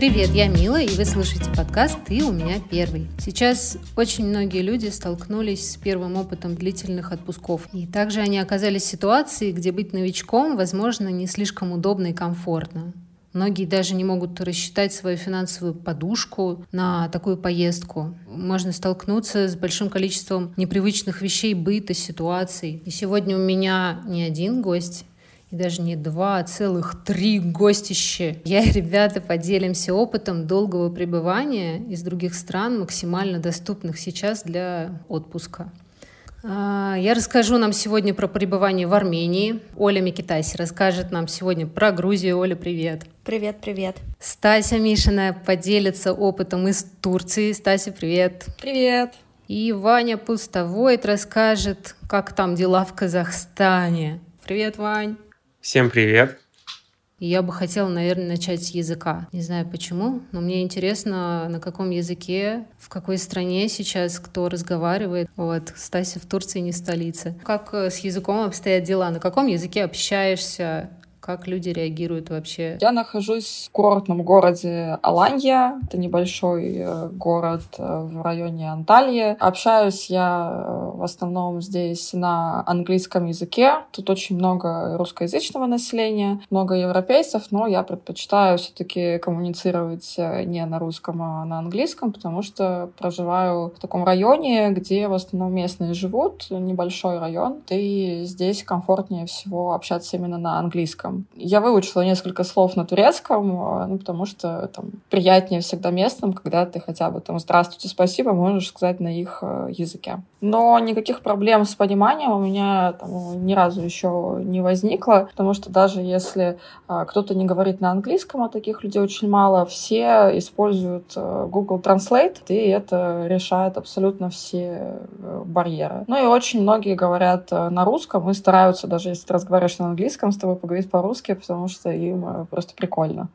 Привет, я Мила, и вы слушаете подкаст «Ты у меня первый». Сейчас очень многие люди столкнулись с первым опытом длительных отпусков. И также они оказались в ситуации, где быть новичком, возможно, не слишком удобно и комфортно. Многие даже не могут рассчитать свою финансовую подушку на такую поездку. Можно столкнуться с большим количеством непривычных вещей, быта, ситуаций. И сегодня у меня не один гость, и даже не два, а целых три гостища. Я и ребята поделимся опытом долгого пребывания из других стран, максимально доступных сейчас для отпуска. А, я расскажу нам сегодня про пребывание в Армении. Оля Микитаси расскажет нам сегодня про Грузию. Оля, привет. Привет, привет. Стася Мишина поделится опытом из Турции. Стася, привет. Привет. И Ваня Пустовойт расскажет, как там дела в Казахстане. Привет, Вань. Всем привет. Я бы хотела, наверное, начать с языка. Не знаю почему, но мне интересно, на каком языке, в какой стране сейчас кто разговаривает. Вот, Стася в Турции не столица. Как э, с языком обстоят дела? На каком языке общаешься? Как люди реагируют вообще? Я нахожусь в курортном городе Аланья. Это небольшой э, город э, в районе Анталии. Общаюсь я э, в основном здесь на английском языке. Тут очень много русскоязычного населения, много европейцев, но я предпочитаю все-таки коммуницировать не на русском, а на английском, потому что проживаю в таком районе, где в основном местные живут, небольшой район, и здесь комфортнее всего общаться именно на английском турецком. Я выучила несколько слов на турецком, а, ну, потому что там приятнее всегда местным, когда ты хотя бы там «здравствуйте, спасибо» можешь сказать на их э, языке. Но никаких проблем с пониманием у меня там, ни разу еще не возникло, потому что даже если а, кто-то не говорит на английском, а таких людей очень мало, все используют а, Google Translate, и это решает абсолютно все э, барьеры. Ну и очень многие говорят на русском и стараются, даже если ты разговариваешь на английском, с тобой поговорить по-русски, потому что им э, просто прикольно.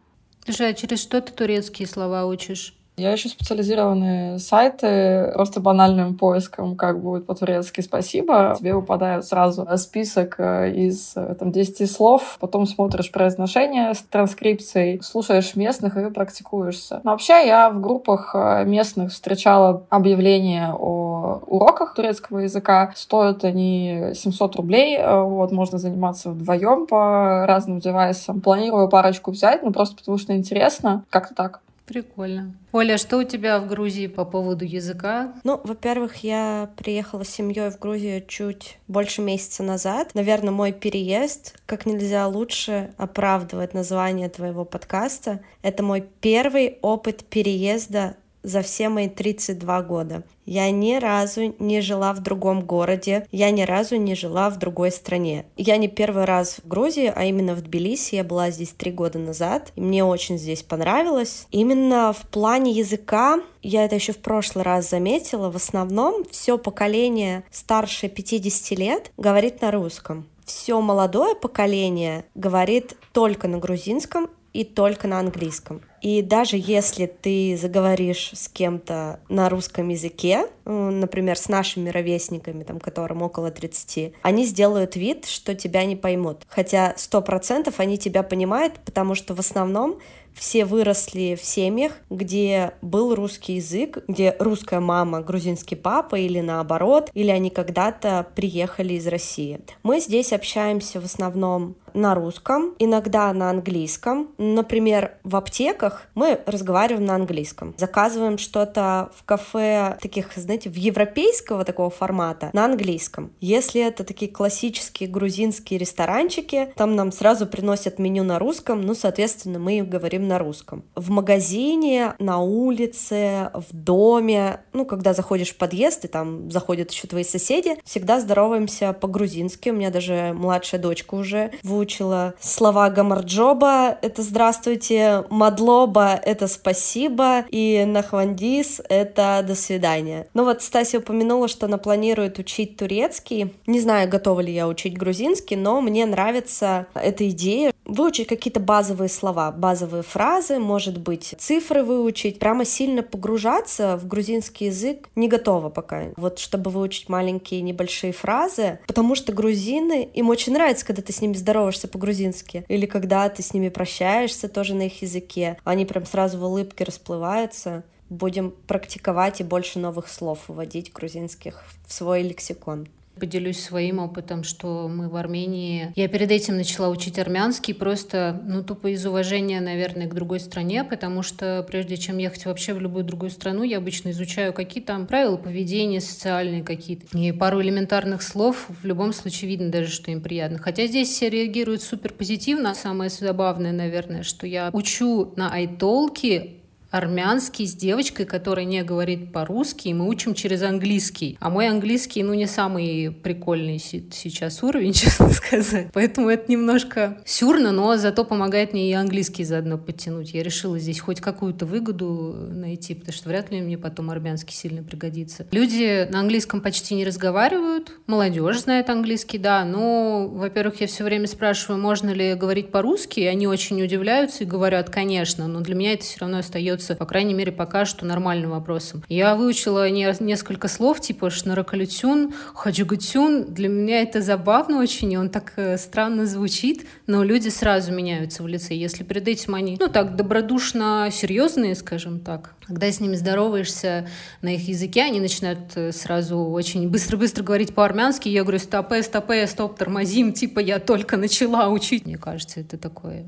Слушай, а через что ты турецкие слова учишь? Я ищу специализированные сайты просто банальным поиском, как будет по-турецки «спасибо». Тебе выпадает сразу список э, из э, там, 10 слов, потом смотришь произношение с транскрипцией, слушаешь местных и практикуешься. Но вообще я в группах э, местных встречала объявления о уроках турецкого языка. Стоят они 700 рублей, вот, можно заниматься вдвоем по разным девайсам. Планирую парочку взять, ну просто потому что интересно. Как-то так. Прикольно. Оля, что у тебя в Грузии по поводу языка? Ну, во-первых, я приехала с семьей в Грузию чуть больше месяца назад. Наверное, мой переезд как нельзя лучше оправдывает название твоего подкаста. Это мой первый опыт переезда за все мои 32 года. Я ни разу не жила в другом городе, я ни разу не жила в другой стране. Я не первый раз в Грузии, а именно в Тбилиси. Я была здесь три года назад, и мне очень здесь понравилось. Именно в плане языка, я это еще в прошлый раз заметила, в основном все поколение старше 50 лет говорит на русском. Все молодое поколение говорит только на грузинском и только на английском. И даже если ты заговоришь с кем-то на русском языке, например, с нашими ровесниками, там, которым около 30, они сделают вид, что тебя не поймут. Хотя сто процентов они тебя понимают, потому что в основном все выросли в семьях, где был русский язык, где русская мама, грузинский папа или наоборот, или они когда-то приехали из России. Мы здесь общаемся в основном на русском, иногда на английском. Например, в аптеках мы разговариваем на английском. Заказываем что-то в кафе таких, знаете, в европейского такого формата на английском. Если это такие классические грузинские ресторанчики, там нам сразу приносят меню на русском, ну, соответственно, мы говорим на русском. В магазине, на улице, в доме, ну, когда заходишь в подъезд, и там заходят еще твои соседи, всегда здороваемся по-грузински. У меня даже младшая дочка уже выучила слова гамарджоба — это «здравствуйте», мадлоба — это «спасибо», и нахвандис — это «до свидания». Ну вот Стася упомянула, что она планирует учить турецкий. Не знаю, готова ли я учить грузинский, но мне нравится эта идея, выучить какие-то базовые слова, базовые фразы, может быть, цифры выучить. Прямо сильно погружаться в грузинский язык не готова пока. Вот чтобы выучить маленькие небольшие фразы, потому что грузины, им очень нравится, когда ты с ними здороваешься по-грузински, или когда ты с ними прощаешься тоже на их языке. Они прям сразу в улыбке расплываются будем практиковать и больше новых слов вводить грузинских в свой лексикон. Поделюсь своим опытом, что мы в Армении... Я перед этим начала учить армянский просто, ну, тупо из уважения, наверное, к другой стране, потому что прежде чем ехать вообще в любую другую страну, я обычно изучаю, какие там правила поведения социальные какие-то. И пару элементарных слов в любом случае видно даже, что им приятно. Хотя здесь все реагируют супер позитивно. Самое забавное, наверное, что я учу на айтолке армянский с девочкой, которая не говорит по-русски, и мы учим через английский. А мой английский, ну, не самый прикольный сейчас уровень, честно сказать. Поэтому это немножко сюрно, но зато помогает мне и английский заодно подтянуть. Я решила здесь хоть какую-то выгоду найти, потому что вряд ли мне потом армянский сильно пригодится. Люди на английском почти не разговаривают, молодежь знает английский, да, но, во-первых, я все время спрашиваю, можно ли говорить по-русски, и они очень удивляются и говорят, конечно, но для меня это все равно остается являются, по крайней мере, пока что нормальным вопросом. Я выучила не, несколько слов, типа шнаракалютюн, хаджугутюн. Для меня это забавно очень, и он так э, странно звучит, но люди сразу меняются в лице. Если перед этим они, ну так, добродушно серьезные, скажем так, когда с ними здороваешься на их языке, они начинают э, сразу очень быстро-быстро говорить по-армянски. Я говорю, стопе, стопе, стоп, тормозим, типа я только начала учить. Мне кажется, это такое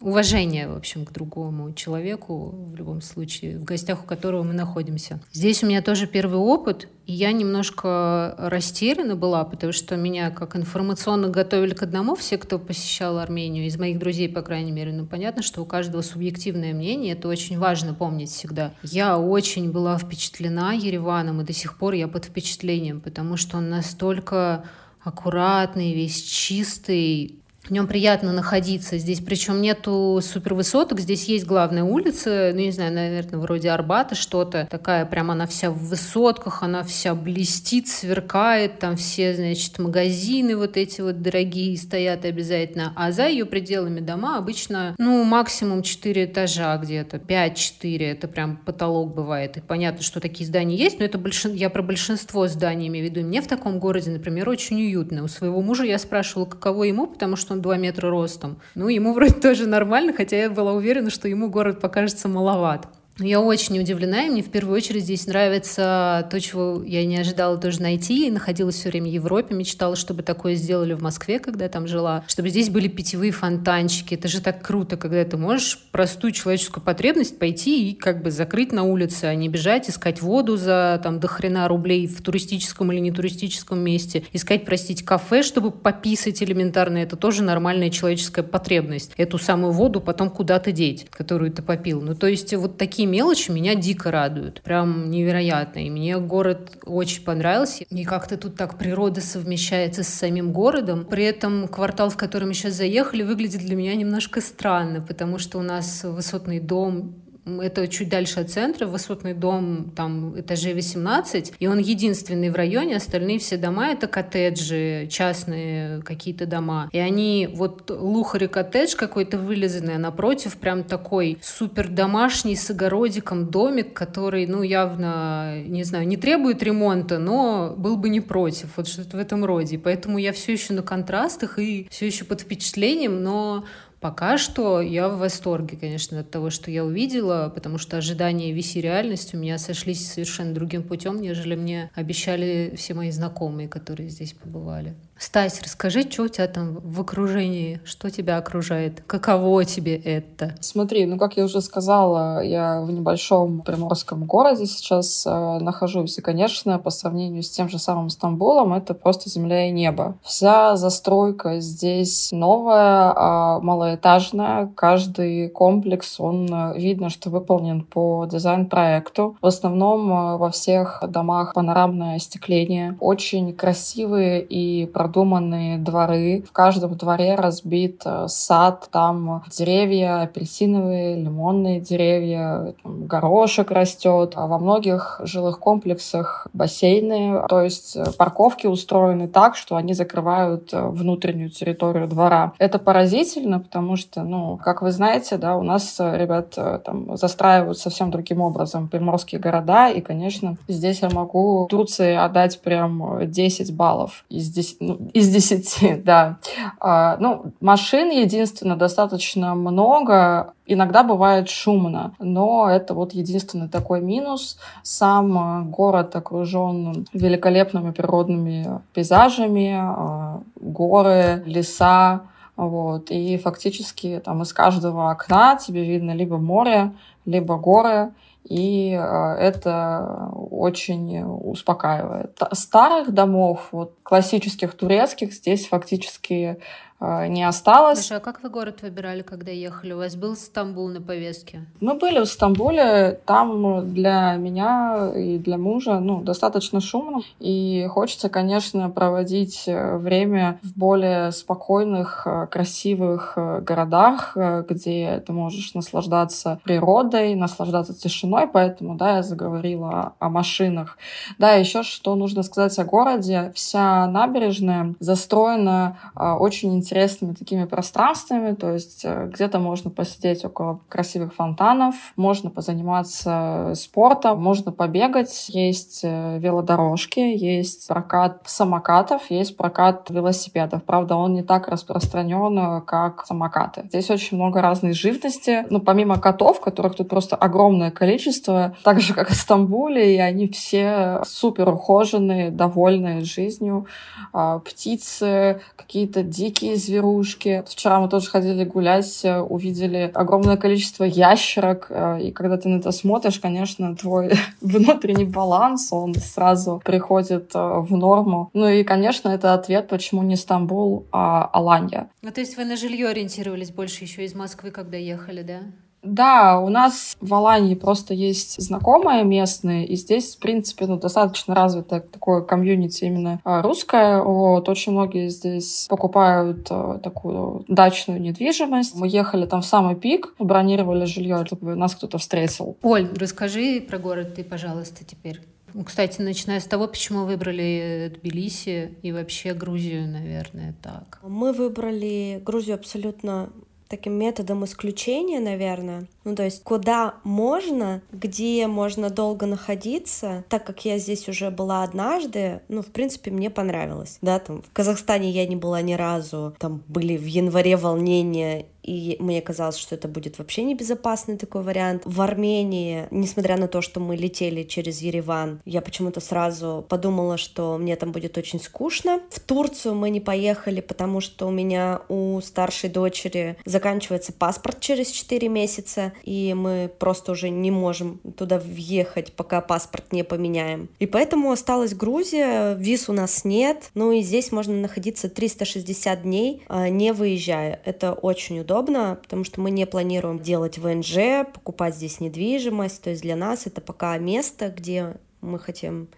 уважение, в общем, к другому человеку, в любом случае, в гостях у которого мы находимся. Здесь у меня тоже первый опыт, и я немножко растеряна была, потому что меня как информационно готовили к одному все, кто посещал Армению, из моих друзей, по крайней мере. Ну, понятно, что у каждого субъективное мнение, это очень важно помнить всегда. Я очень была впечатлена Ереваном, и до сих пор я под впечатлением, потому что он настолько аккуратный, весь чистый, в нем приятно находиться. Здесь причем нету супервысоток, здесь есть главная улица, ну, не знаю, наверное, вроде Арбата что-то. Такая прям она вся в высотках, она вся блестит, сверкает, там все, значит, магазины вот эти вот дорогие стоят обязательно. А за ее пределами дома обычно, ну, максимум 4 этажа где-то, 5-4, это прям потолок бывает. И понятно, что такие здания есть, но это большин... я про большинство зданий имею в виду. мне в таком городе, например, очень уютно. У своего мужа я спрашивала, каково ему, потому что он 2 метра ростом. Ну, ему вроде тоже нормально, хотя я была уверена, что ему город покажется маловат. Я очень удивлена, и мне в первую очередь здесь нравится то, чего я не ожидала тоже найти. И находилась все время в Европе, мечтала, чтобы такое сделали в Москве, когда там жила. Чтобы здесь были питьевые фонтанчики. Это же так круто, когда ты можешь простую человеческую потребность пойти и как бы закрыть на улице, а не бежать, искать воду за там до хрена рублей в туристическом или не туристическом месте. Искать, простите, кафе, чтобы пописать элементарно. Это тоже нормальная человеческая потребность. Эту самую воду потом куда-то деть, которую ты попил. Ну, то есть вот такие такие мелочи меня дико радуют. Прям невероятно. И мне город очень понравился. И как-то тут так природа совмещается с самим городом. При этом квартал, в который мы сейчас заехали, выглядит для меня немножко странно, потому что у нас высотный дом это чуть дальше от центра, высотный дом, там этажей 18, и он единственный в районе, остальные все дома — это коттеджи, частные какие-то дома. И они, вот Лухари коттедж какой-то вылизанный, а напротив прям такой супер домашний с огородиком домик, который, ну, явно, не знаю, не требует ремонта, но был бы не против, вот что-то в этом роде. Поэтому я все еще на контрастах и все еще под впечатлением, но Пока что я в восторге, конечно, от того, что я увидела, потому что ожидания виси реальность у меня сошлись совершенно другим путем, нежели мне обещали все мои знакомые, которые здесь побывали. Стась, расскажи, что у тебя там в окружении, что тебя окружает, каково тебе это? Смотри, ну как я уже сказала, я в небольшом приморском городе сейчас э, нахожусь, и, конечно, по сравнению с тем же самым Стамбулом, это просто земля и небо. Вся застройка здесь новая, э, малоэтажная, каждый комплекс, он э, видно, что выполнен по дизайн-проекту. В основном э, во всех домах панорамное остекление, очень красивые и продуманные дворы. В каждом дворе разбит э, сад, там деревья апельсиновые, лимонные деревья, там горошек растет. А во многих жилых комплексах бассейны, то есть э, парковки устроены так, что они закрывают э, внутреннюю территорию двора. Это поразительно, потому что, ну, как вы знаете, да, у нас ребят там застраивают совсем другим образом приморские города, и, конечно, здесь я могу Турции отдать прям 10 баллов из 10, ну, из 10 да. А, ну, машин, единственное, достаточно много, Иногда бывает шумно, но это вот единственный такой минус. Сам город окружен великолепными природными пейзажами, а, горы, леса, вот, и фактически там из каждого окна тебе видно либо море, либо горы, и э, это очень успокаивает. Старых домов, вот классических турецких, здесь фактически не осталось. Слушай, а как вы город выбирали, когда ехали? У вас был Стамбул на повестке? Мы были в Стамбуле. Там для меня и для мужа ну, достаточно шумно. И хочется, конечно, проводить э, время в более спокойных, э, красивых городах, где ты можешь наслаждаться природой, наслаждаться тишиной. Поэтому, да, я заговорила о машинах. Да, еще что нужно сказать о городе. Вся набережная застроена очень интересно интересными такими пространствами, то есть э, где-то можно посидеть около красивых фонтанов, можно позаниматься спортом, можно побегать, есть э, велодорожки, есть прокат самокатов, есть прокат велосипедов. Правда, он не так распространен, э, как самокаты. Здесь очень много разной живности. Ну, помимо котов, которых тут просто огромное количество, так же, как и в Стамбуле, и они все супер ухоженные, довольные жизнью. А, птицы, какие-то дикие зверушки. Вчера мы тоже ходили гулять, э, увидели огромное количество ящерок, э, и когда ты на это смотришь, конечно, твой внутренний баланс, он сразу приходит э, в норму. Ну и, конечно, это ответ, почему не Стамбул, а Аланья. Ну, то есть вы на жилье ориентировались больше еще из Москвы, когда ехали, да? Да, у нас в Алании просто есть знакомые местные, и здесь, в принципе, ну, достаточно развито такое комьюнити именно а, русское. Вот, очень многие здесь покупают а, такую дачную недвижимость. Мы ехали там в самый пик, бронировали жилье, чтобы нас кто-то встретил. Оль, расскажи про город ты, пожалуйста, теперь. Кстати, начиная с того, почему выбрали Тбилиси и вообще Грузию, наверное, так. Мы выбрали Грузию абсолютно таким методом исключения, наверное. Ну, то есть, куда можно, где можно долго находиться, так как я здесь уже была однажды, ну, в принципе, мне понравилось. Да, там в Казахстане я не была ни разу, там были в январе волнения и мне казалось, что это будет вообще небезопасный такой вариант. В Армении, несмотря на то, что мы летели через Ереван, я почему-то сразу подумала, что мне там будет очень скучно. В Турцию мы не поехали, потому что у меня у старшей дочери заканчивается паспорт через 4 месяца, и мы просто уже не можем туда въехать, пока паспорт не поменяем. И поэтому осталась Грузия, виз у нас нет, ну и здесь можно находиться 360 дней, а, не выезжая. Это очень удобно удобно, потому что мы не планируем делать ВНЖ, покупать здесь недвижимость. То есть для нас это пока место, где мы хотим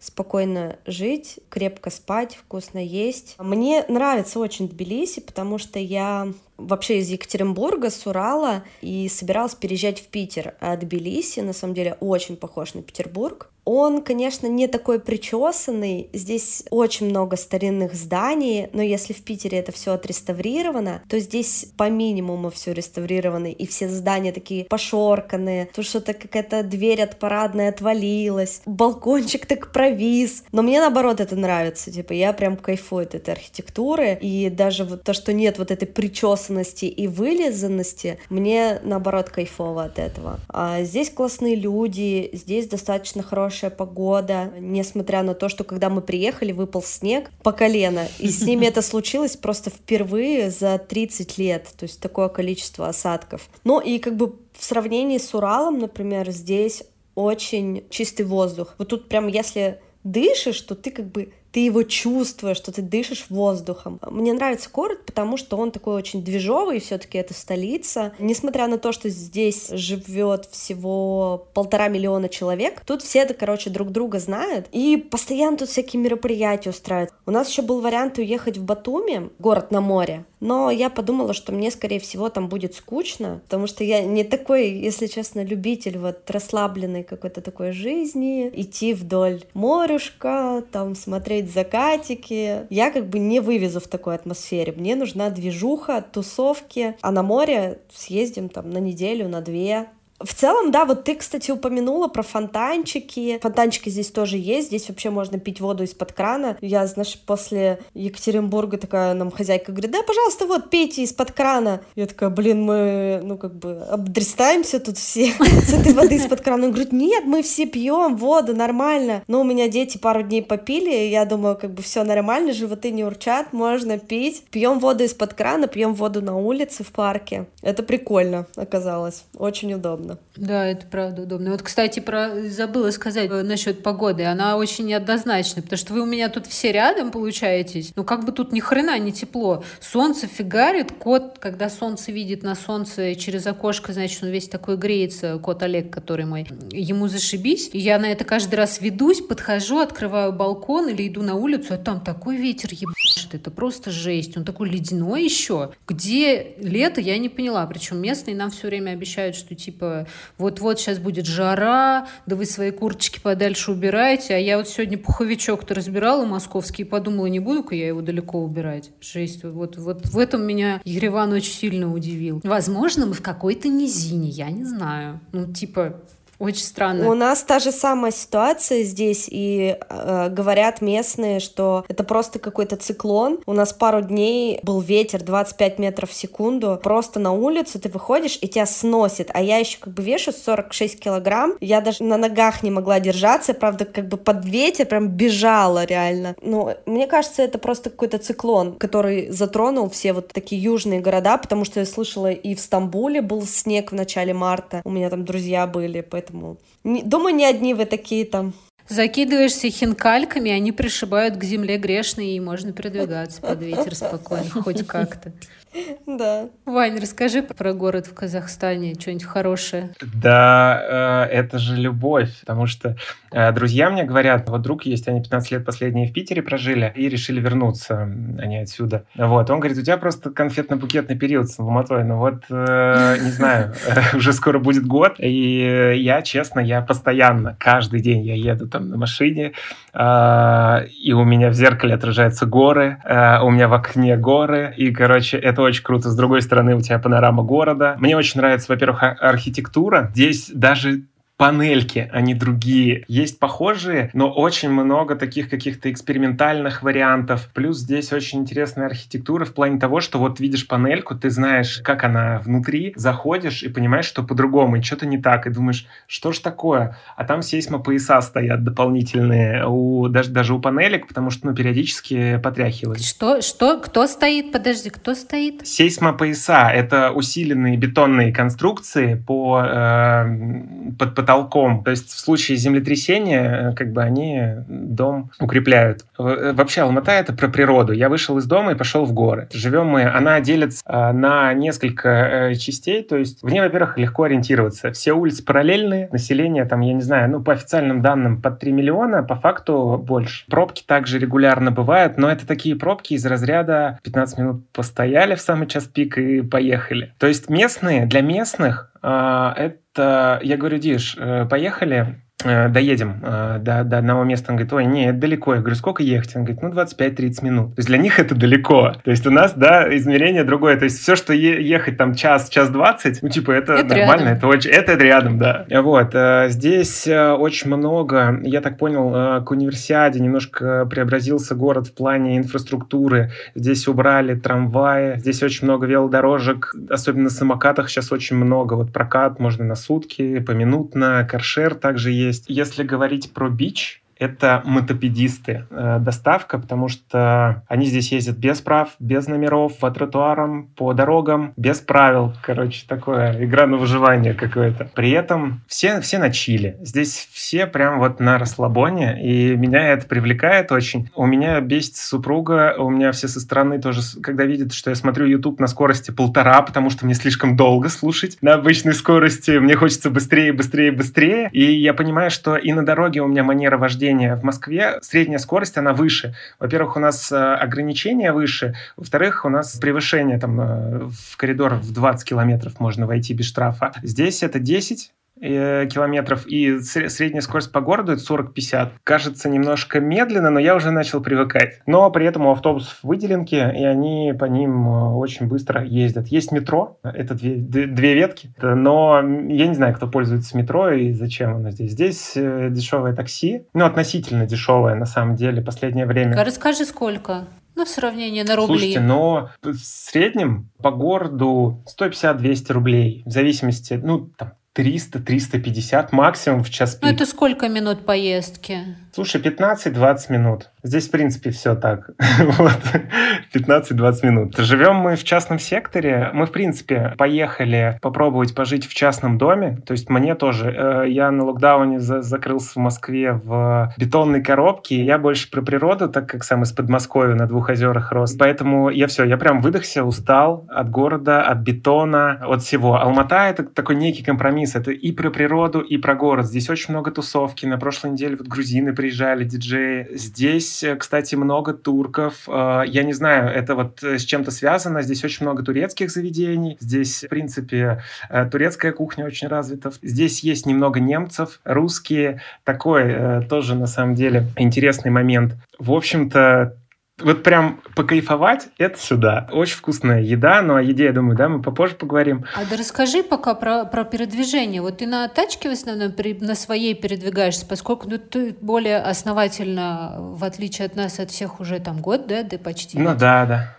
спокойно жить, крепко спать, вкусно есть. Мне нравится очень Тбилиси, потому что я вообще из Екатеринбурга, с Урала, и собиралась переезжать в Питер. А Тбилиси, на самом деле, очень похож на Петербург. Он, конечно, не такой причесанный, здесь очень много старинных зданий, но если в Питере это все отреставрировано, то здесь по минимуму все реставрировано, и все здания такие пошорканные, тут что-то какая-то дверь от парадной отвалилась, балкончик так провис, но мне наоборот это нравится, типа я прям кайфую от этой архитектуры, и даже вот то, что нет вот этой причесанности и вылизанности, мне наоборот кайфово от этого. А здесь классные люди, здесь достаточно хорошая хорошая погода, несмотря на то, что когда мы приехали, выпал снег по колено, и с ними это случилось просто впервые за 30 лет, то есть такое количество осадков. Ну и как бы в сравнении с Уралом, например, здесь очень чистый воздух. Вот тут прям если дышишь, то ты как бы ты его чувствуешь, что ты дышишь воздухом. Мне нравится город, потому что он такой очень движовый, все-таки это столица. Несмотря на то, что здесь живет всего полтора миллиона человек, тут все это, короче, друг друга знают, и постоянно тут всякие мероприятия устраивают. У нас еще был вариант уехать в Батуми, город на море, но я подумала, что мне, скорее всего, там будет скучно, потому что я не такой, если честно, любитель вот расслабленной какой-то такой жизни, идти вдоль морюшка, там смотреть закатики. Я как бы не вывезу в такой атмосфере. Мне нужна движуха, тусовки, а на море съездим там на неделю, на две, в целом, да, вот ты, кстати, упомянула про фонтанчики. Фонтанчики здесь тоже есть. Здесь вообще можно пить воду из-под крана. Я, знаешь, после Екатеринбурга такая нам хозяйка говорит, да, пожалуйста, вот, пейте из-под крана. Я такая, блин, мы, ну, как бы, обдрестаемся тут все с этой воды из-под крана. Он говорит, нет, мы все пьем воду, нормально. Но у меня дети пару дней попили, и я думаю, как бы все нормально, животы не урчат, можно пить. Пьем воду из-под крана, пьем воду на улице, в парке. Это прикольно оказалось, очень удобно удобно. Да, это правда удобно. Вот, кстати, про забыла сказать э, насчет погоды. Она очень неоднозначная, потому что вы у меня тут все рядом получаетесь. Ну, как бы тут ни хрена не тепло. Солнце фигарит. Кот, когда солнце видит на солнце через окошко, значит, он весь такой греется. Кот Олег, который мой. Ему зашибись. И я на это каждый раз ведусь, подхожу, открываю балкон или иду на улицу, а там такой ветер ебашит. Это просто жесть. Он такой ледяной еще. Где лето, я не поняла. Причем местные нам все время обещают, что типа вот-вот сейчас будет жара, да вы свои курточки подальше убираете. А я вот сегодня пуховичок-то разбирала московский и подумала, не буду-ка я его далеко убирать. Жесть. Вот, вот в этом меня Ереван очень сильно удивил. Возможно, мы в какой-то низине, я не знаю. Ну, типа, очень странно. У нас та же самая ситуация здесь, и э, говорят местные, что это просто какой-то циклон. У нас пару дней был ветер 25 метров в секунду. Просто на улицу ты выходишь, и тебя сносит. А я еще как бы вешу 46 килограмм. Я даже на ногах не могла держаться. Правда, как бы под ветер прям бежала реально. Ну, мне кажется, это просто какой-то циклон, который затронул все вот такие южные города, потому что я слышала и в Стамбуле был снег в начале марта. У меня там друзья были, поэтому поэтому думаю, не одни вы такие там. Закидываешься хинкальками, они пришибают к земле грешные, и можно передвигаться под ветер спокойно, хоть как-то. Да. Вань, расскажи про город в Казахстане, что-нибудь хорошее. Да, э, это же любовь, потому что э, друзья мне говорят, вот друг есть, они 15 лет последние в Питере прожили и решили вернуться, они отсюда. Вот, он говорит, у тебя просто конфетно-букетный период с Алматой, ну вот, э, не знаю, уже скоро будет год, и я, честно, я постоянно, каждый день я еду там на машине, и у меня в зеркале отражаются горы, у меня в окне горы, и, короче, это очень круто. С другой стороны, у тебя панорама города. Мне очень нравится, во-первых, архитектура. Здесь даже панельки, они другие. Есть похожие, но очень много таких каких-то экспериментальных вариантов. Плюс здесь очень интересная архитектура в плане того, что вот видишь панельку, ты знаешь, как она внутри, заходишь и понимаешь, что по-другому, и что-то не так, и думаешь, что ж такое? А там сейсмопояса стоят дополнительные, у, даже, даже у панелек, потому что, ну, периодически потряхивает. Что? Что? Кто стоит? Подожди, кто стоит? Сейсмопояса — это усиленные бетонные конструкции по, э, под, под потолком. То есть в случае землетрясения, э, как бы они дом укрепляют. Э, вообще Алмата это про природу. Я вышел из дома и пошел в горы. Живем мы, она делится э, на несколько частей, то есть в ней, во-первых, легко ориентироваться. Все улицы параллельные, население там, я не знаю, ну по официальным данным под 3 миллиона, по факту больше. Пробки также регулярно бывают, но это такие пробки из разряда 15 минут постояли в самый час пик и поехали. То есть местные, для местных это я говорю, Диш, э, поехали, Э, доедем э, до, до одного места. Он говорит, ой, не, это далеко. Я говорю, сколько ехать? Он говорит, ну, 25-30 минут. То есть для них это далеко. То есть у нас, да, измерение другое. То есть все, что е- ехать там час, час 20, ну, типа, это, это нормально, рядом. это очень, это рядом, да. Вот, э, здесь очень много, я так понял, к универсиаде немножко преобразился город в плане инфраструктуры. Здесь убрали трамваи, здесь очень много велодорожек, особенно на самокатах сейчас очень много. Вот прокат можно на сутки, поминутно, каршер также есть есть. Если говорить про бич, это мотопедисты. Э, доставка, потому что они здесь ездят без прав, без номеров, по тротуарам, по дорогам, без правил. Короче, такое игра на выживание какое-то. При этом все, все на чили. Здесь все прям вот на расслабоне, и меня это привлекает очень. У меня бесит супруга, у меня все со стороны тоже, когда видят, что я смотрю YouTube на скорости полтора, потому что мне слишком долго слушать на обычной скорости, мне хочется быстрее, быстрее, быстрее. И я понимаю, что и на дороге у меня манера вождения в Москве, средняя скорость, она выше. Во-первых, у нас э, ограничения выше, во-вторых, у нас превышение там э, в коридор в 20 километров можно войти без штрафа. Здесь это 10, Э, километров, и средняя скорость по городу это 40-50. Кажется немножко медленно, но я уже начал привыкать. Но при этом у автобусов выделенки, и они по ним э, очень быстро ездят. Есть метро, это две, две ветки, но я не знаю, кто пользуется метро и зачем оно здесь. Здесь э, дешевое такси, ну, относительно дешевое на самом деле, последнее время. А расскажи, сколько? Ну, в сравнении на рубли. Слушайте, но в среднем по городу 150-200 рублей, в зависимости, ну, там, 300-350 максимум в час пик. Ну, это сколько минут поездки? Слушай, 15-20 минут. Здесь, в принципе, все так. вот. 15-20 минут. Живем мы в частном секторе. Мы, в принципе, поехали попробовать пожить в частном доме. То есть мне тоже. Э, я на локдауне за закрылся в Москве в бетонной коробке. Я больше про природу, так как сам из Подмосковья на двух озерах рос. Поэтому я все, я прям выдохся, устал от города, от бетона, от всего. Алмата — это такой некий компромисс. Это и про природу, и про город. Здесь очень много тусовки. На прошлой неделе вот грузины приезжали приезжали диджеи. Здесь, э, кстати, много турков. Э, я не знаю, это вот э, с чем-то связано. Здесь очень много турецких заведений. Здесь, в принципе, турецкая кухня очень развита. Здесь есть немного немцев, русские. Такой тоже, на самом деле, интересный момент. В общем-то, вот прям покайфовать — это сюда. Очень вкусная еда, но о еде, я думаю, да, мы попозже поговорим. А да расскажи пока про, про передвижение. Вот ты на тачке в основном при, на своей передвигаешься, поскольку ну, ты более основательно, в отличие от нас, от всех уже там год, да, да почти? Ну да, да.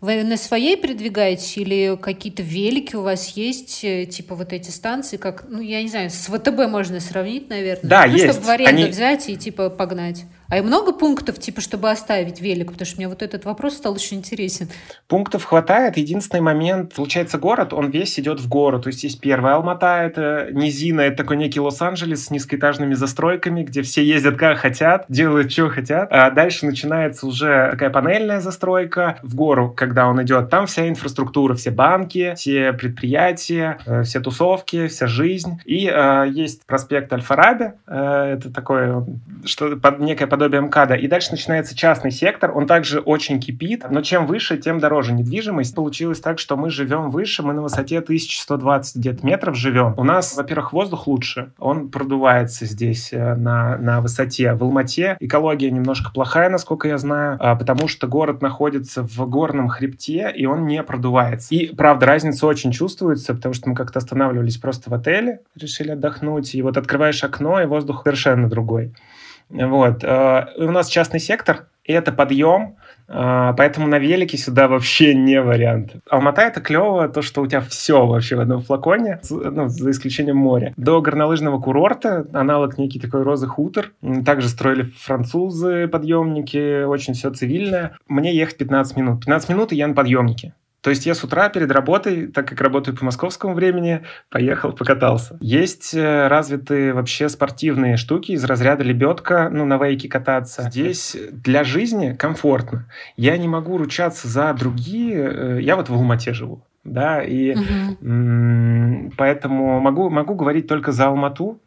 Вы на своей передвигаетесь или какие-то велики у вас есть, э, типа вот эти станции, как, ну, я не знаю, с ВТБ можно сравнить, наверное? Да, ну, есть. чтобы в аренду Они... взять и, типа, погнать. А и много пунктов, типа, чтобы оставить велик? Потому что мне вот этот вопрос стал очень интересен. Пунктов хватает. Единственный момент, получается, город, он весь идет в гору. То есть есть первая Алмата, это низина, это такой некий Лос-Анджелес с низкоэтажными застройками, где все ездят как хотят, делают, что хотят. А дальше начинается уже такая панельная застройка в гору, когда он идет. Там вся инфраструктура, все банки, все предприятия, э, все тусовки, вся жизнь. И э, есть проспект Аль-Фараби, э, это такое, что, под, некое подобие МКАДа. И дальше начинается частный сектор, он также очень кипит, но чем выше, тем дороже недвижимость. Получилось так, что мы живем выше, мы на высоте 1120 где-то метров живем. У нас, во-первых, воздух лучше, он продувается здесь э, на, на высоте. В Алмате экология немножко плохая, насколько я знаю, а, потому что город находится в горном хребте, и он не продувается. И, правда, разница очень чувствуется, потому что мы как-то останавливались просто в отеле, решили отдохнуть, и вот открываешь окно, и воздух совершенно другой. Вот. Э, у нас частный сектор, и это подъем, э, поэтому на велике сюда вообще не вариант. Алмата — это клево, то, что у тебя все вообще в одном флаконе, ну, за исключением моря. До горнолыжного курорта, аналог некий такой розы хутор, также строили французы подъемники, очень все цивильное. Мне ехать 15 минут. 15 минут, и я на подъемнике. То есть я с утра перед работой, так как работаю по московскому времени, поехал, покатался. Есть э, развитые вообще спортивные штуки из разряда лебедка, ну, на вейке кататься. Здесь для жизни комфортно. Я не могу ручаться за другие. Э, я вот в Алмате живу. Да, и угу. поэтому могу, могу говорить только за Алмату,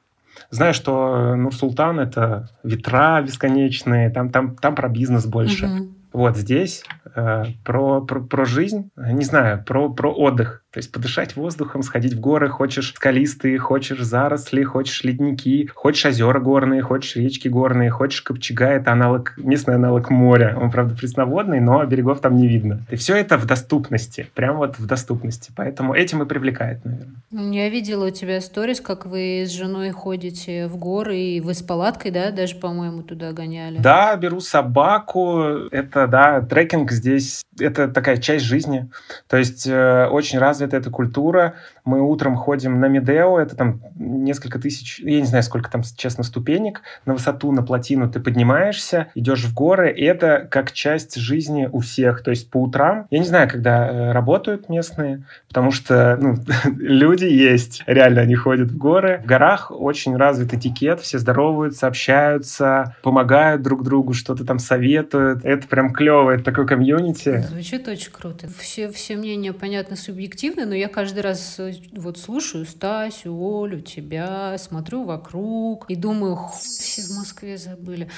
Знаю, что Нур-Султан — это ветра бесконечные, там, там, там про бизнес больше. Угу. Вот здесь э, про, про, про жизнь, не знаю, про, про отдых. То есть подышать воздухом, сходить в горы, хочешь скалистые, хочешь заросли, хочешь ледники, хочешь озера горные, хочешь речки горные, хочешь Копчега, это аналог, местный аналог моря. Он, правда, пресноводный, но берегов там не видно. И все это в доступности, прям вот в доступности. Поэтому этим и привлекает, наверное. Я видела у тебя сторис, как вы с женой ходите в горы, и вы с палаткой, да, даже, по-моему, туда гоняли. Да, беру собаку. Это, да, трекинг здесь, это такая часть жизни. То есть э, очень развит развита эта культура. Мы утром ходим на Медео, это там несколько тысяч, я не знаю, сколько там, честно, ступенек. На высоту, на плотину ты поднимаешься, идешь в горы, и это как часть жизни у всех. То есть по утрам, я не знаю, когда э, работают местные, потому что ну, люди есть, реально они ходят в горы. В горах очень развит этикет, все здороваются, общаются, помогают друг другу, что-то там советуют. Это прям клево, это такой комьюнити. Звучит очень круто. Все, все мнения, понятно, субъективны, но я каждый раз э, вот слушаю Стасю, Олю, тебя, смотрю вокруг и думаю, все в Москве забыли.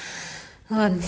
Ладно.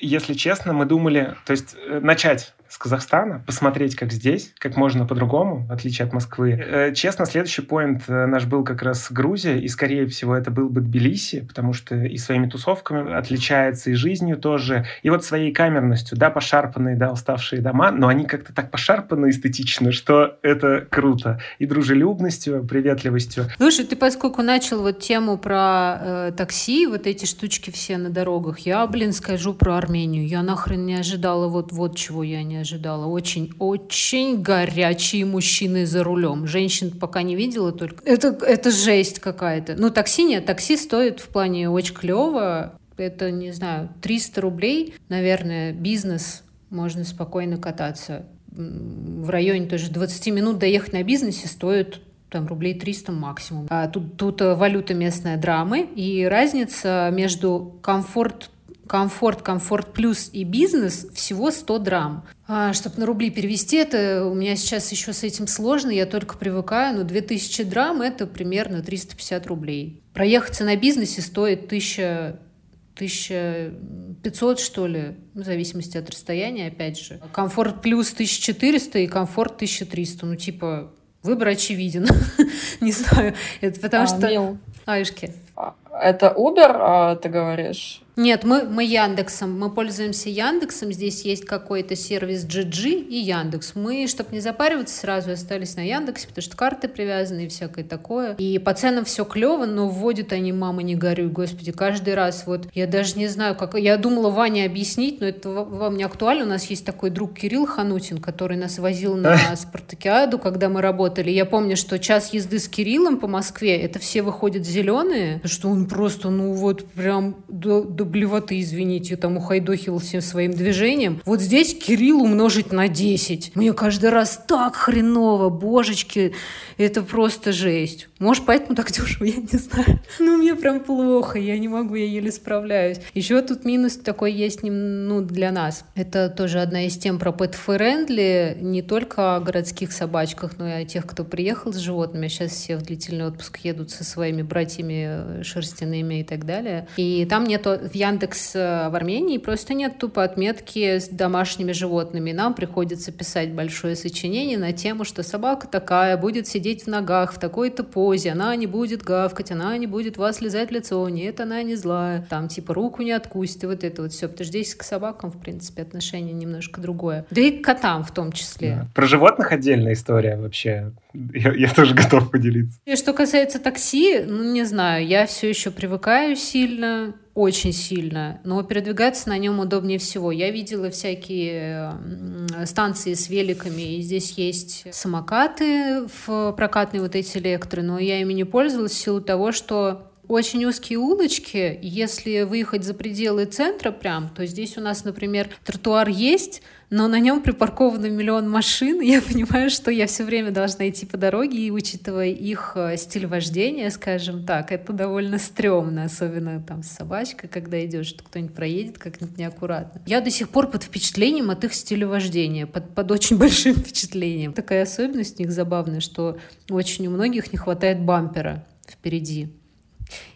Если честно, мы думали, то есть э, начать Казахстана, посмотреть, как здесь, как можно по-другому, в отличие от Москвы. Э, честно, следующий поинт э, наш был как раз Грузия, и, скорее всего, это был бы Тбилиси, потому что и своими тусовками отличается, и жизнью тоже, и вот своей камерностью, да, пошарпанные, да, уставшие дома, но они как-то так пошарпаны эстетично, что это круто. И дружелюбностью, приветливостью. Слушай, ты поскольку начал вот тему про э, такси, вот эти штучки все на дорогах, я, блин, скажу про Армению. Я нахрен не ожидала вот, вот чего я не ожидала. Очень-очень горячие мужчины за рулем. Женщин пока не видела только. Это, это жесть какая-то. Ну, такси нет. Такси стоит в плане очень клево. Это, не знаю, 300 рублей. Наверное, бизнес. Можно спокойно кататься. В районе тоже 20 минут доехать на бизнесе стоит там рублей 300 максимум. А тут, тут валюта местная драмы, и разница между комфорт комфорт, комфорт плюс и бизнес всего 100 драм. А, чтобы на рубли перевести это, у меня сейчас еще с этим сложно, я только привыкаю, но 2000 драм это примерно 350 рублей. Проехаться на бизнесе стоит 1000 1500, что ли, в зависимости от расстояния, опять же. Комфорт плюс 1400 и комфорт 1300. Ну, типа, выбор очевиден. Не знаю. Это потому а, что... Мил. Аюшки. А, это Uber, а, ты говоришь? Нет, мы, мы Яндексом, мы пользуемся Яндексом, здесь есть какой-то сервис GG и Яндекс. Мы, чтобы не запариваться, сразу остались на Яндексе, потому что карты привязаны и всякое такое. И по ценам все клево, но вводят они, мама, не горюй, господи, каждый раз вот, я даже не знаю, как, я думала Ване объяснить, но это вам не актуально, у нас есть такой друг Кирилл Ханутин, который нас возил на Спартакиаду, когда мы работали. Я помню, что час езды с Кириллом по Москве, это все выходят зеленые, что он просто, ну вот прям до, до блевоты, извините, там ухайдохил всем своим движением. Вот здесь Кирилл умножить на 10. Мне каждый раз так хреново, божечки, это просто жесть. Может, поэтому так дешево, я не знаю. Ну, мне прям плохо, я не могу, я еле справляюсь. Еще тут минус такой есть ну, для нас. Это тоже одна из тем про pet friendly, не только о городских собачках, но и о тех, кто приехал с животными. Сейчас все в длительный отпуск едут со своими братьями шерстяными и так далее. И там нету в Яндекс э, в Армении просто нет тупо отметки с домашними животными. Нам приходится писать большое сочинение на тему, что собака такая будет сидеть в ногах в такой-то позе, она не будет гавкать, она не будет вас лизать лицо, нет, она не злая, там типа руку не откусит, и вот это вот все. Потому что здесь к собакам, в принципе, отношение немножко другое. Да и к котам в том числе. Да. Про животных отдельная история вообще. Я, я тоже готов поделиться. И что касается такси, ну не знаю, я все еще привыкаю сильно очень сильно, но передвигаться на нем удобнее всего. Я видела всякие станции с великами, и здесь есть самокаты в прокатные вот эти электры, но я ими не пользовалась в силу того, что очень узкие улочки. Если выехать за пределы центра прям, то здесь у нас, например, тротуар есть, но на нем припарковано миллион машин, я понимаю, что я все время должна идти по дороге, и учитывая их э, стиль вождения, скажем так, это довольно стрёмно, особенно там с собачкой, когда идешь, что кто-нибудь проедет как-нибудь неаккуратно. Я до сих пор под впечатлением от их стиля вождения, под, под очень большим впечатлением. Такая особенность у них забавная, что очень у многих не хватает бампера впереди.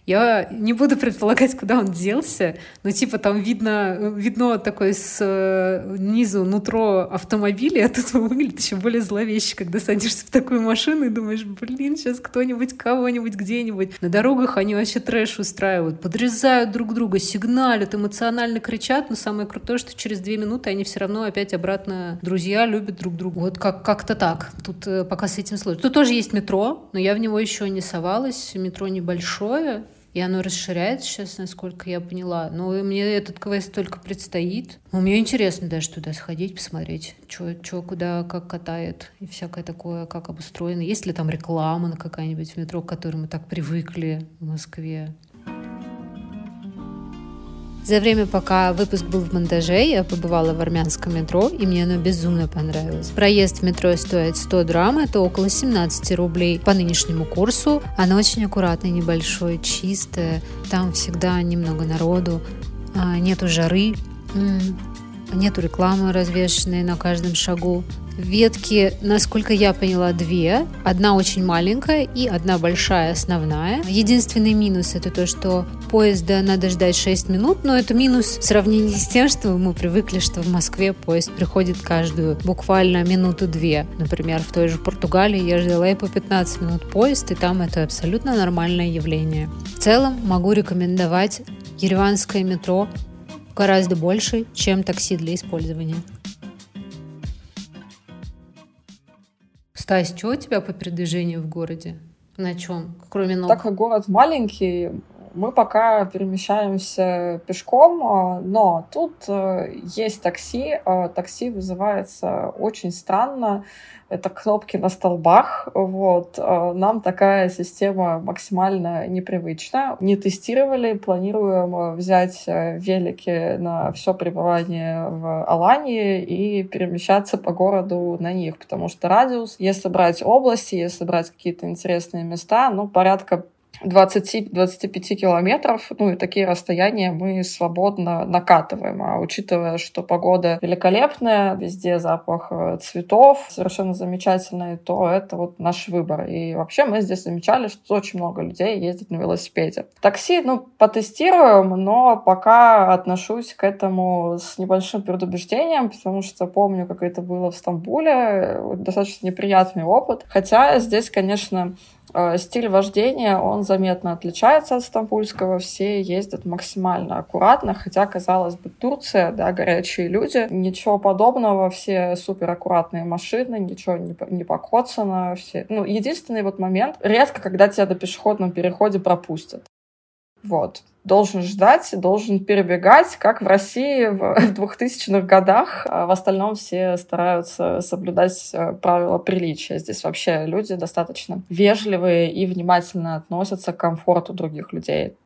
Я не буду предполагать, куда он делся, но типа там видно, видно такое с низу нутро автомобиля, а тут выглядит еще более зловеще, когда садишься в такую машину и думаешь, блин, сейчас кто-нибудь кого-нибудь где-нибудь. На дорогах они вообще трэш устраивают, подрезают друг друга, сигналят, эмоционально кричат, но самое крутое, что через две минуты они все равно опять обратно друзья, любят друг друга. Вот как- как-то так. Тут э, пока с этим сложно. Тут тоже есть метро, но я в него еще не совалась. Метро небольшое, и оно расширяется сейчас, насколько я поняла. Но мне этот квест только предстоит. Но мне интересно даже туда сходить, посмотреть, что куда, как катает и всякое такое, как обустроено. Есть ли там реклама какая-нибудь в метро, к которой мы так привыкли в Москве? За время, пока выпуск был в монтаже, я побывала в армянском метро, и мне оно безумно понравилось. Проезд в метро стоит 100 драм, это около 17 рублей по нынешнему курсу. Оно очень аккуратное, небольшое, чистое, там всегда немного народу, а, нету жары, нету рекламы развешенной на каждом шагу. Ветки, насколько я поняла, две. Одна очень маленькая и одна большая основная. Единственный минус это то, что поезда надо ждать 6 минут, но это минус в сравнении с тем, что мы привыкли, что в Москве поезд приходит каждую буквально минуту-две. Например, в той же Португалии я ждала и по 15 минут поезд, и там это абсолютно нормальное явление. В целом могу рекомендовать ереванское метро гораздо больше, чем такси для использования. Стась, что у тебя по передвижению в городе? На чем? Кроме ног? Так как город маленький, мы пока перемещаемся пешком, а, но тут э, есть такси. А, такси вызывается очень странно это кнопки на столбах. Вот. А, нам такая система максимально непривычна. Не тестировали, планируем взять э, велики на все пребывание в Алании и перемещаться по городу на них, потому что радиус, если брать области, если брать какие-то интересные места, ну, порядка 20-25 километров, ну и такие расстояния мы свободно накатываем. А учитывая, что погода великолепная, везде запах э, цветов совершенно замечательный, то это вот наш выбор. И вообще мы здесь замечали, что очень много людей ездит на велосипеде. Такси, ну, потестируем, но пока отношусь к этому с небольшим предубеждением, потому что помню, как это было в Стамбуле, достаточно неприятный опыт. Хотя здесь, конечно, Э, стиль вождения, он заметно отличается от стамбульского. Все ездят максимально аккуратно, хотя, казалось бы, Турция, да, горячие люди. Ничего подобного, все супер аккуратные машины, ничего не, не покоцано. Все. Ну, единственный вот момент, редко, когда тебя на пешеходном переходе пропустят. Вот. Должен ждать, должен перебегать, как в России в 2000-х годах. А в остальном все стараются соблюдать э, правила приличия. Здесь вообще люди достаточно вежливые и внимательно относятся к комфорту других людей.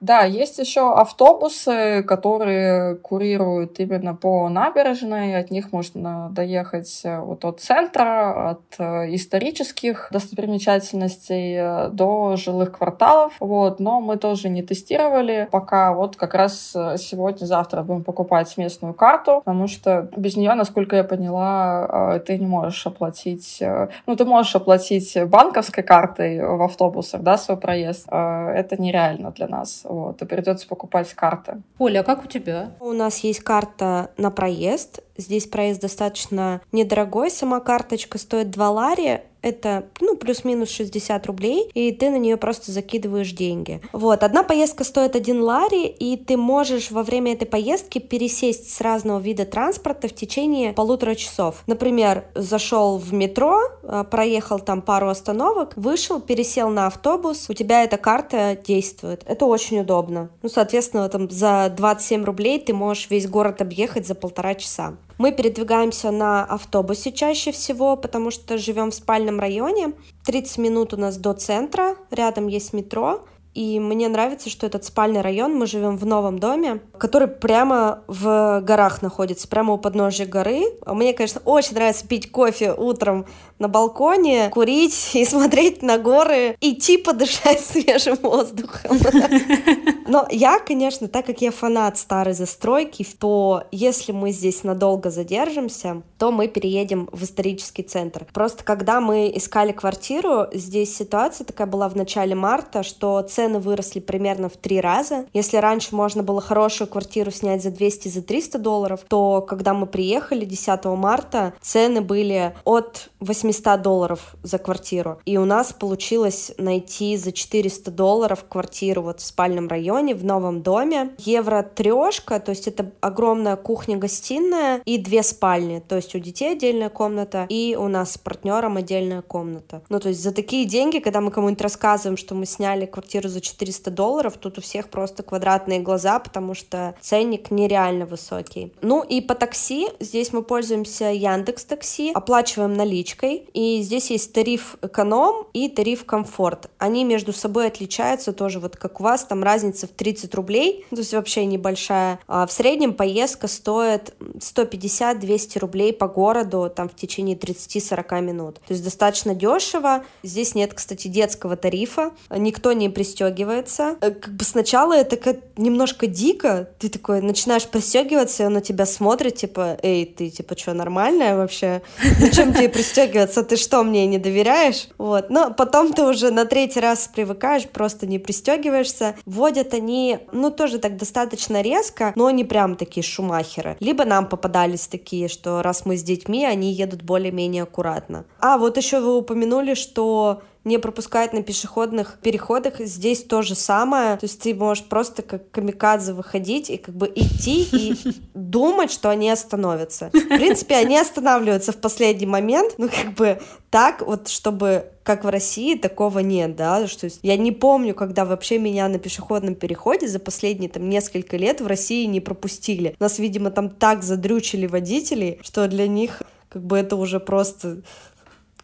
Да, есть еще автобусы, которые курируют именно по набережной. От них можно доехать э, вот от центра, от э, исторических достопримечательностей э, до жилых кварталов. Вот. Но мы тоже не тестировали. Пока вот как раз сегодня-завтра будем покупать местную карту, потому что без нее, насколько я поняла, ты не можешь оплатить... Ну, ты можешь оплатить банковской картой в автобусах, да, свой проезд. Это нереально для нас вот, и придется покупать карты. Оля, а как у тебя? У нас есть карта на проезд. Здесь проезд достаточно недорогой. Сама карточка стоит 2 лари это, ну, плюс-минус 60 рублей, и ты на нее просто закидываешь деньги. Вот, одна поездка стоит 1 лари, и ты можешь во время этой поездки пересесть с разного вида транспорта в течение полутора часов. Например, зашел в метро, а, проехал там пару остановок, вышел, пересел на автобус, у тебя эта карта действует. Это очень удобно. Ну, соответственно, там за 27 рублей ты можешь весь город объехать за полтора часа. Мы передвигаемся на автобусе чаще всего, потому что живем в спальном районе. 30 минут у нас до центра, рядом есть метро. И мне нравится, что этот спальный район, мы живем в новом доме, который прямо в горах находится, прямо у подножия горы. Мне, конечно, очень нравится пить кофе утром на балконе, курить и смотреть на горы, идти подышать свежим воздухом. Но я, конечно, так как я фанат старой застройки, то если мы здесь надолго задержимся, то мы переедем в исторический центр. Просто когда мы искали квартиру, здесь ситуация такая была в начале марта, что цены выросли примерно в три раза. Если раньше можно было хорошую квартиру снять за 200, за 300 долларов, то когда мы приехали 10 марта, цены были от 8 800 долларов за квартиру. И у нас получилось найти за 400 долларов квартиру вот в спальном районе, районе, в новом доме. Евро трешка, то есть это огромная кухня-гостиная и две спальни. То есть у детей отдельная комната и у нас с партнером отдельная комната. Ну, то есть за такие деньги, когда мы кому-нибудь рассказываем, что мы сняли квартиру за 400 долларов, тут у всех просто квадратные глаза, потому что ценник нереально высокий. Ну и по такси, здесь мы пользуемся Яндекс Такси, оплачиваем наличкой, и здесь есть тариф эконом и тариф комфорт. Они между собой отличаются тоже, вот как у вас, там разница в 30 рублей, то есть вообще небольшая. А в среднем поездка стоит 150-200 рублей по городу, там в течение 30-40 минут. То есть достаточно дешево. Здесь нет, кстати, детского тарифа, никто не пристегивается. Э, как бы сначала это как немножко дико, ты такой начинаешь пристегиваться, и он на тебя смотрит, типа, эй, ты, типа, что, нормальная вообще? Зачем тебе пристегиваться? Ты что, мне не доверяешь? Вот. Но потом ты уже на третий раз привыкаешь, просто не пристегиваешься. Водят они, ну, тоже так достаточно резко, но не прям такие шумахеры. Либо нам попадались такие, что раз мы с детьми, они едут более-менее аккуратно. А, вот еще вы упомянули, что не пропускать на пешеходных переходах. Здесь то же самое. То есть ты можешь просто как камикадзе выходить и как бы идти и думать, что они остановятся. В принципе, они останавливаются в последний момент, но как бы так вот, чтобы как в России, такого нет, да, что есть я не помню, когда вообще меня на пешеходном переходе за последние там несколько лет в России не пропустили. Нас, видимо, там так задрючили водителей, что для них как бы это уже просто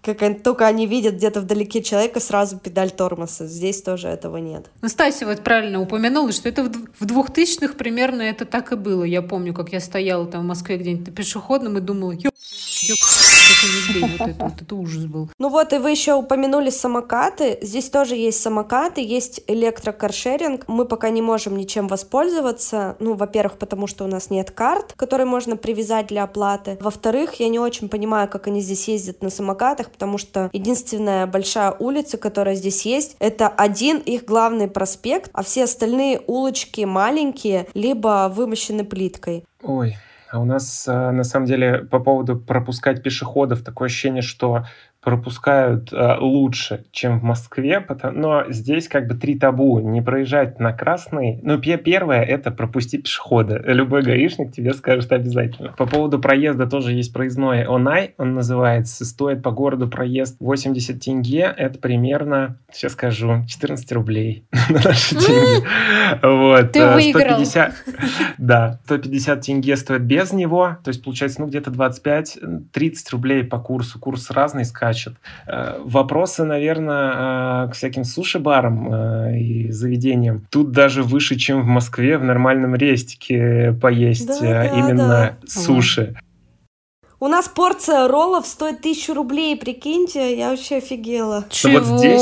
как только они видят где-то вдалеке человека, сразу педаль тормоза. Здесь тоже этого нет. Ну, Стася вот правильно упомянула, что это в двухтысячных примерно это так и было. Я помню, как я стояла там в Москве где-нибудь на пешеходном и думала, ё, вот это, вот это ужас был. Ну вот, и вы еще упомянули самокаты. Здесь тоже есть самокаты, есть электрокаршеринг. Мы пока не можем ничем воспользоваться. Ну, во-первых, потому что у нас нет карт, которые можно привязать для оплаты. Во-вторых, я не очень понимаю, как они здесь ездят на самокатах, потому что единственная большая улица, которая здесь есть, это один их главный проспект, а все остальные улочки маленькие, либо вымощены плиткой. Ой, а у нас, э, на самом деле, по поводу пропускать пешеходов, такое ощущение, что пропускают э, лучше, чем в Москве, потому, но здесь как бы три табу. Не проезжать на красный. Ну, первое — это пропустить пешехода. Любой гаишник тебе скажет обязательно. По поводу проезда тоже есть проездной ОНАЙ, он называется. Стоит по городу проезд 80 тенге. Это примерно, сейчас скажу, 14 рублей на наши деньги. Вот. Ты э, выиграл. Да, 150 тенге стоит без него. То есть, получается, ну, где-то 25-30 рублей по курсу. Курс разный, скачет скачет. Э, вопросы, наверное, э, к всяким суши-барам э, и заведениям. Тут даже выше, чем в Москве в нормальном рестике поесть да, да, именно да. суши. У нас порция роллов стоит тысячу рублей, прикиньте, я вообще офигела. Чего? Вот здесь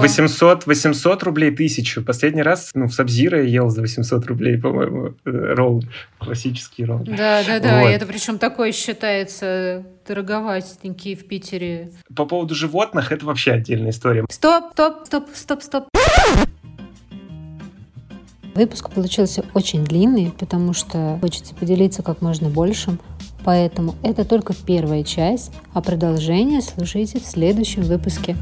800, 800 рублей тысячу. Последний раз ну, в Сабзира я ел за 800 рублей, по-моему, ролл, классический ролл. Да, да, да, вот. это причем такой считается дороговатенький в Питере. По поводу животных, это вообще отдельная история. Стоп, стоп, стоп, стоп, стоп. Выпуск получился очень длинный, потому что хочется поделиться как можно большим. Поэтому это только первая часть, а продолжение слушайте в следующем выпуске.